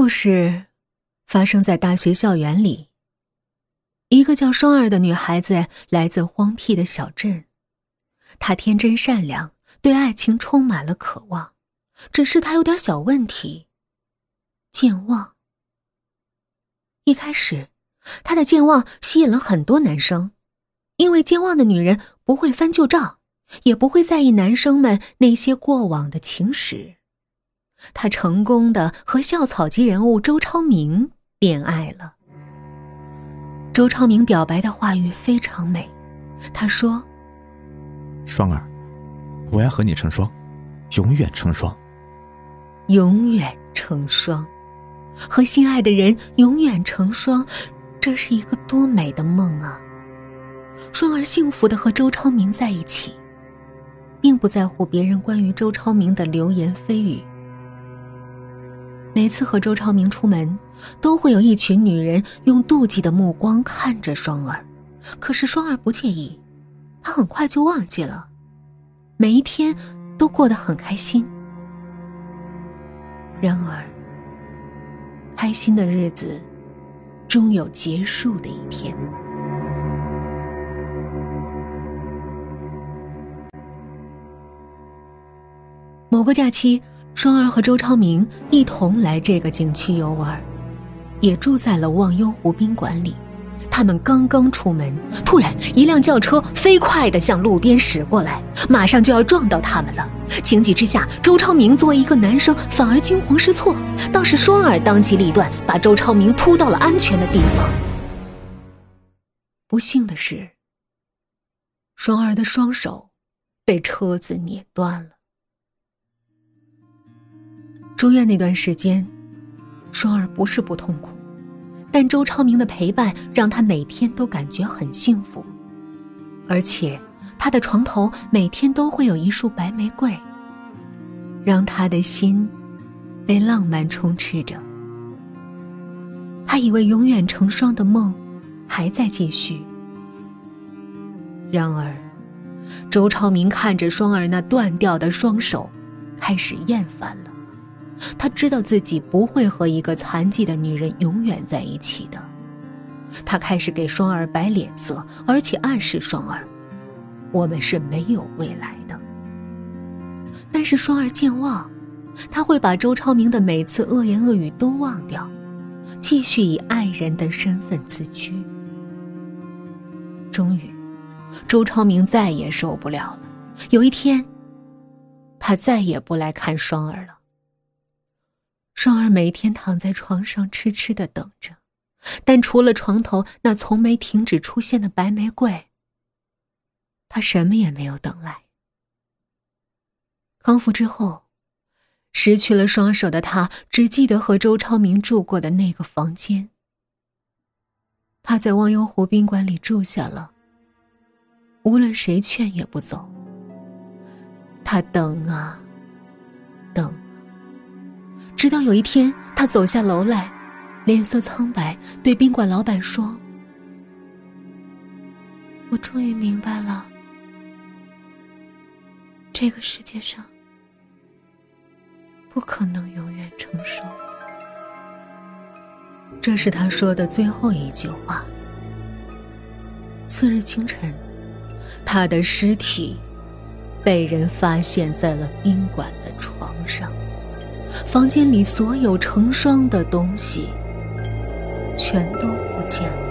故事发生在大学校园里。一个叫双儿的女孩子来自荒僻的小镇，她天真善良，对爱情充满了渴望。只是她有点小问题，健忘。一开始，她的健忘吸引了很多男生，因为健忘的女人不会翻旧账，也不会在意男生们那些过往的情史。她成功的和校草级人物周超明恋爱了。周超明表白的话语非常美，他说：“双儿，我要和你成双，永远成双，永远成双，和心爱的人永远成双，这是一个多美的梦啊！”双儿幸福的和周超明在一起，并不在乎别人关于周超明的流言蜚语。每次和周超明出门，都会有一群女人用妒忌的目光看着双儿，可是双儿不介意，她很快就忘记了，每一天都过得很开心。然而，开心的日子终有结束的一天。某个假期。双儿和周超明一同来这个景区游玩，也住在了忘忧湖宾馆里。他们刚刚出门，突然一辆轿车飞快地向路边驶过来，马上就要撞到他们了。情急之下，周超明作为一个男生，反而惊慌失措。倒是双儿当机立断，把周超明扑到了安全的地方。不幸的是，双儿的双手被车子碾断了。住院那段时间，双儿不是不痛苦，但周超明的陪伴让他每天都感觉很幸福，而且他的床头每天都会有一束白玫瑰，让他的心被浪漫充斥着。他以为永远成双的梦还在继续，然而，周超明看着双儿那断掉的双手，开始厌烦了。他知道自己不会和一个残疾的女人永远在一起的，他开始给双儿摆脸色，而且暗示双儿，我们是没有未来的。但是双儿健忘，他会把周超明的每次恶言恶语都忘掉，继续以爱人的身份自居。终于，周超明再也受不了了。有一天，他再也不来看双儿了。双儿每天躺在床上痴痴的等着，但除了床头那从没停止出现的白玫瑰，他什么也没有等来。康复之后，失去了双手的他只记得和周超明住过的那个房间。他在忘忧湖宾馆里住下了，无论谁劝也不走。他等啊，等。直到有一天，他走下楼来，脸色苍白，对宾馆老板说：“我终于明白了，这个世界上不可能永远成双。”这是他说的最后一句话。次日清晨，他的尸体被人发现在了宾馆的床上。房间里所有成双的东西全都不见了。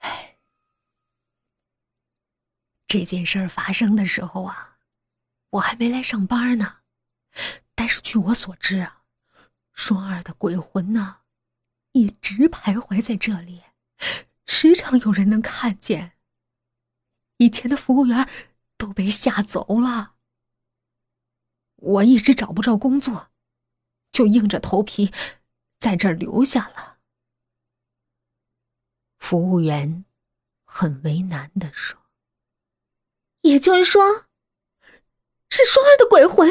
唉，这件事儿发生的时候啊，我还没来上班呢。但是据我所知啊，双儿的鬼魂呢，一直徘徊在这里。时常有人能看见。以前的服务员都被吓走了。我一直找不着工作，就硬着头皮在这儿留下了。服务员很为难的说：“也就是说，是双儿的鬼魂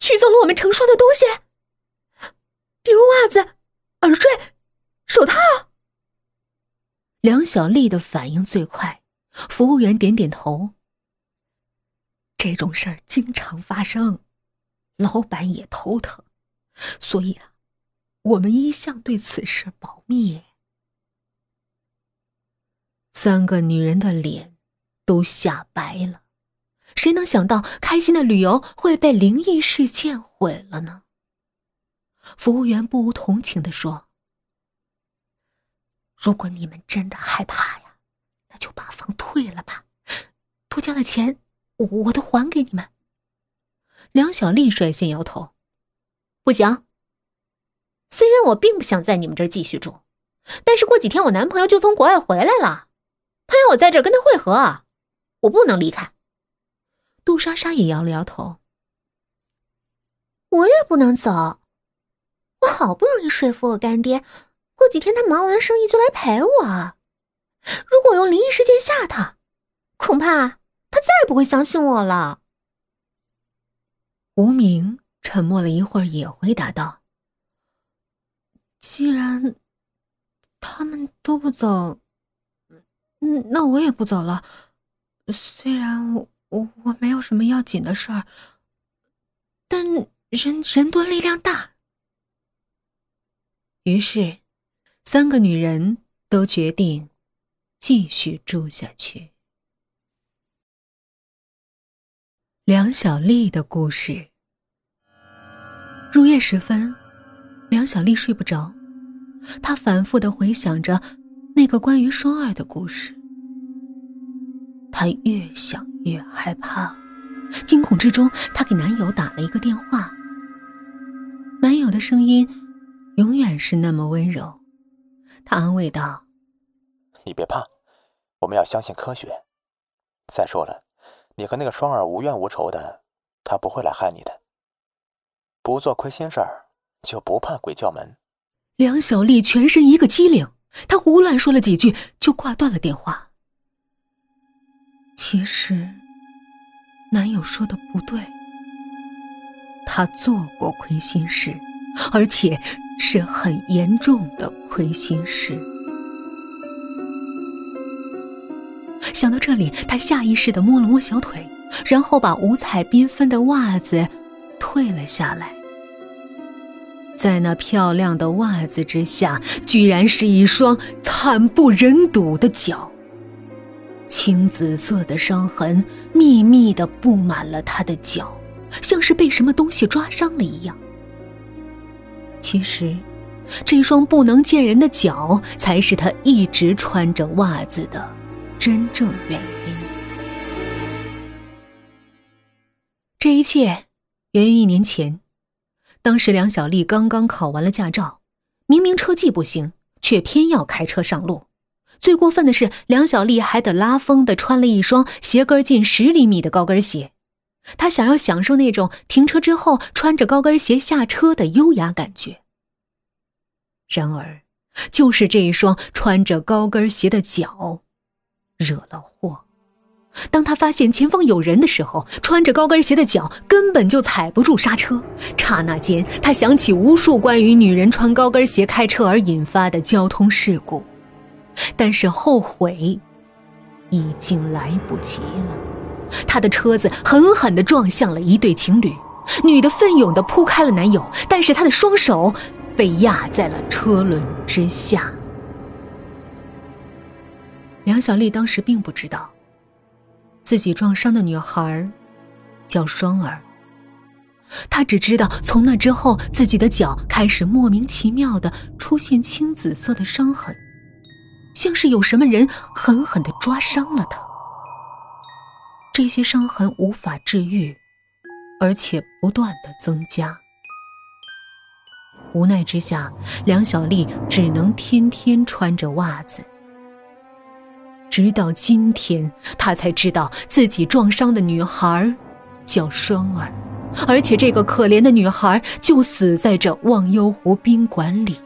取走了我们成双的东西，比如袜子、梁小丽的反应最快，服务员点点头，这种事儿经常发生，老板也头疼，所以啊，我们一向对此事保密。三个女人的脸都吓白了，谁能想到开心的旅游会被灵异事件毁了呢？服务员不无同情的说：“如果你们真的害怕呀，那就把房退了吧，多交的钱我都还给你们。”梁小丽率先摇头：“不行。虽然我并不想在你们这儿继续住，但是过几天我男朋友就从国外回来了。”他要我在这儿跟他会合，我不能离开。杜莎莎也摇了摇头。我也不能走，我好不容易说服我干爹，过几天他忙完生意就来陪我。如果用灵异事件吓他，恐怕他再也不会相信我了。无名沉默了一会儿，也回答道：“既然他们都不走。”嗯，那我也不走了。虽然我我我没有什么要紧的事儿，但人人多力量大。于是，三个女人都决定继续住下去。梁小丽的故事。入夜时分，梁小丽睡不着，她反复的回想着。那个关于双儿的故事，她越想越害怕，惊恐之中，她给男友打了一个电话。男友的声音永远是那么温柔，他安慰道：“你别怕，我们要相信科学。再说了，你和那个双儿无怨无仇的，他不会来害你的。不做亏心事儿，就不怕鬼叫门。”梁小丽全身一个机灵。她胡乱说了几句，就挂断了电话。其实，男友说的不对，他做过亏心事，而且是很严重的亏心事。想到这里，他下意识的摸了摸小腿，然后把五彩缤纷的袜子退了下来。在那漂亮的袜子之下，居然是一双惨不忍睹的脚。青紫色的伤痕密密的布满了他的脚，像是被什么东西抓伤了一样。其实，这双不能见人的脚，才是他一直穿着袜子的真正原因。这一切源于一年前。当时梁小丽刚刚考完了驾照，明明车技不行，却偏要开车上路。最过分的是，梁小丽还得拉风的穿了一双鞋跟近十厘米的高跟鞋。她想要享受那种停车之后穿着高跟鞋下车的优雅感觉。然而，就是这一双穿着高跟鞋的脚，惹了祸。当他发现前方有人的时候，穿着高跟鞋的脚根本就踩不住刹车。刹那间，他想起无数关于女人穿高跟鞋开车而引发的交通事故，但是后悔已经来不及了。他的车子狠狠地撞向了一对情侣，女的奋勇地扑开了男友，但是她的双手被压在了车轮之下。梁小丽当时并不知道。自己撞伤的女孩叫双儿。她只知道，从那之后，自己的脚开始莫名其妙的出现青紫色的伤痕，像是有什么人狠狠的抓伤了她。这些伤痕无法治愈，而且不断的增加。无奈之下，梁小丽只能天天穿着袜子。直到今天，他才知道自己撞伤的女孩叫双儿，而且这个可怜的女孩就死在这忘忧湖宾馆里。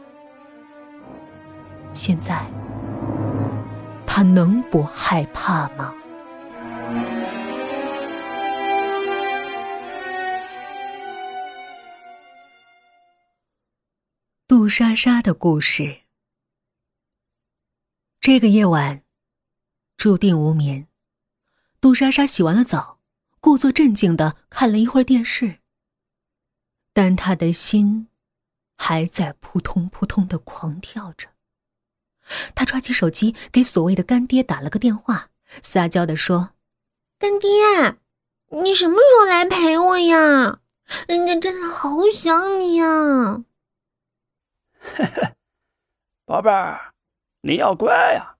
现在，他能不害怕吗？杜莎莎的故事。这个夜晚。注定无眠。杜莎莎洗完了澡，故作镇静的看了一会儿电视，但他的心还在扑通扑通的狂跳着。他抓起手机给所谓的干爹打了个电话，撒娇的说：“干爹，你什么时候来陪我呀？人家真的好想你呀！” 宝贝儿，你要乖呀。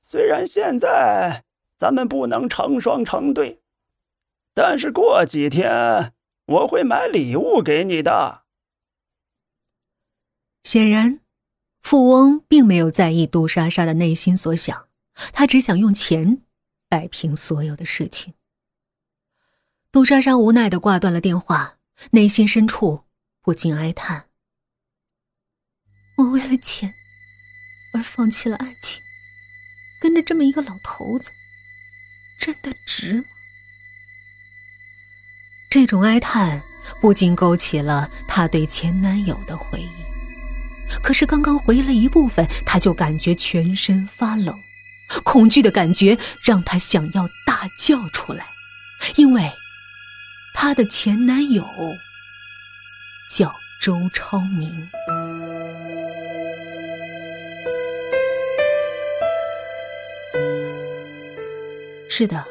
虽然现在咱们不能成双成对，但是过几天我会买礼物给你的。显然。富翁并没有在意杜莎莎的内心所想，他只想用钱摆平所有的事情。杜莎莎无奈的挂断了电话，内心深处不禁哀叹：“我为了钱而放弃了爱情，跟着这么一个老头子，真的值吗？”这种哀叹不禁勾起了她对前男友的回忆。可是刚刚回忆了一部分，他就感觉全身发冷，恐惧的感觉让他想要大叫出来，因为他的前男友叫周超明。是的，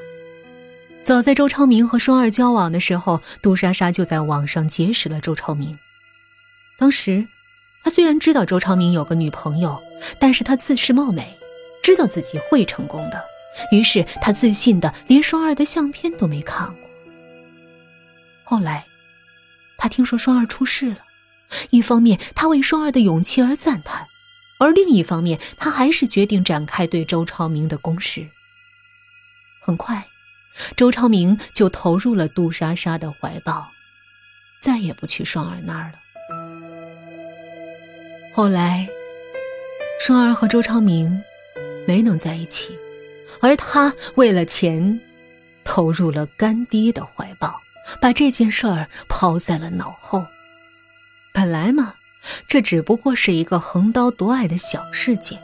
早在周超明和双儿交往的时候，杜莎莎就在网上结识了周超明，当时。他虽然知道周昌明有个女朋友，但是他自视貌美，知道自己会成功的，于是他自信的连双儿的相片都没看过。后来，他听说双儿出事了，一方面他为双儿的勇气而赞叹，而另一方面他还是决定展开对周昌明的攻势。很快，周昌明就投入了杜莎莎的怀抱，再也不去双儿那儿了。后来，双儿和周昌明没能在一起，而他为了钱，投入了干爹的怀抱，把这件事儿抛在了脑后。本来嘛，这只不过是一个横刀夺爱的小事件，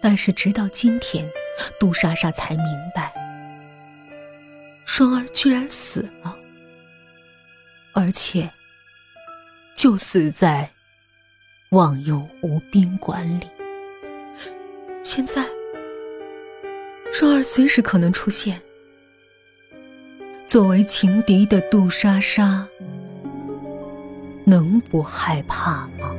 但是直到今天，杜莎莎才明白，双儿居然死了，而且就死在。忘忧湖宾馆里，现在双儿随时可能出现。作为情敌的杜莎莎，能不害怕吗？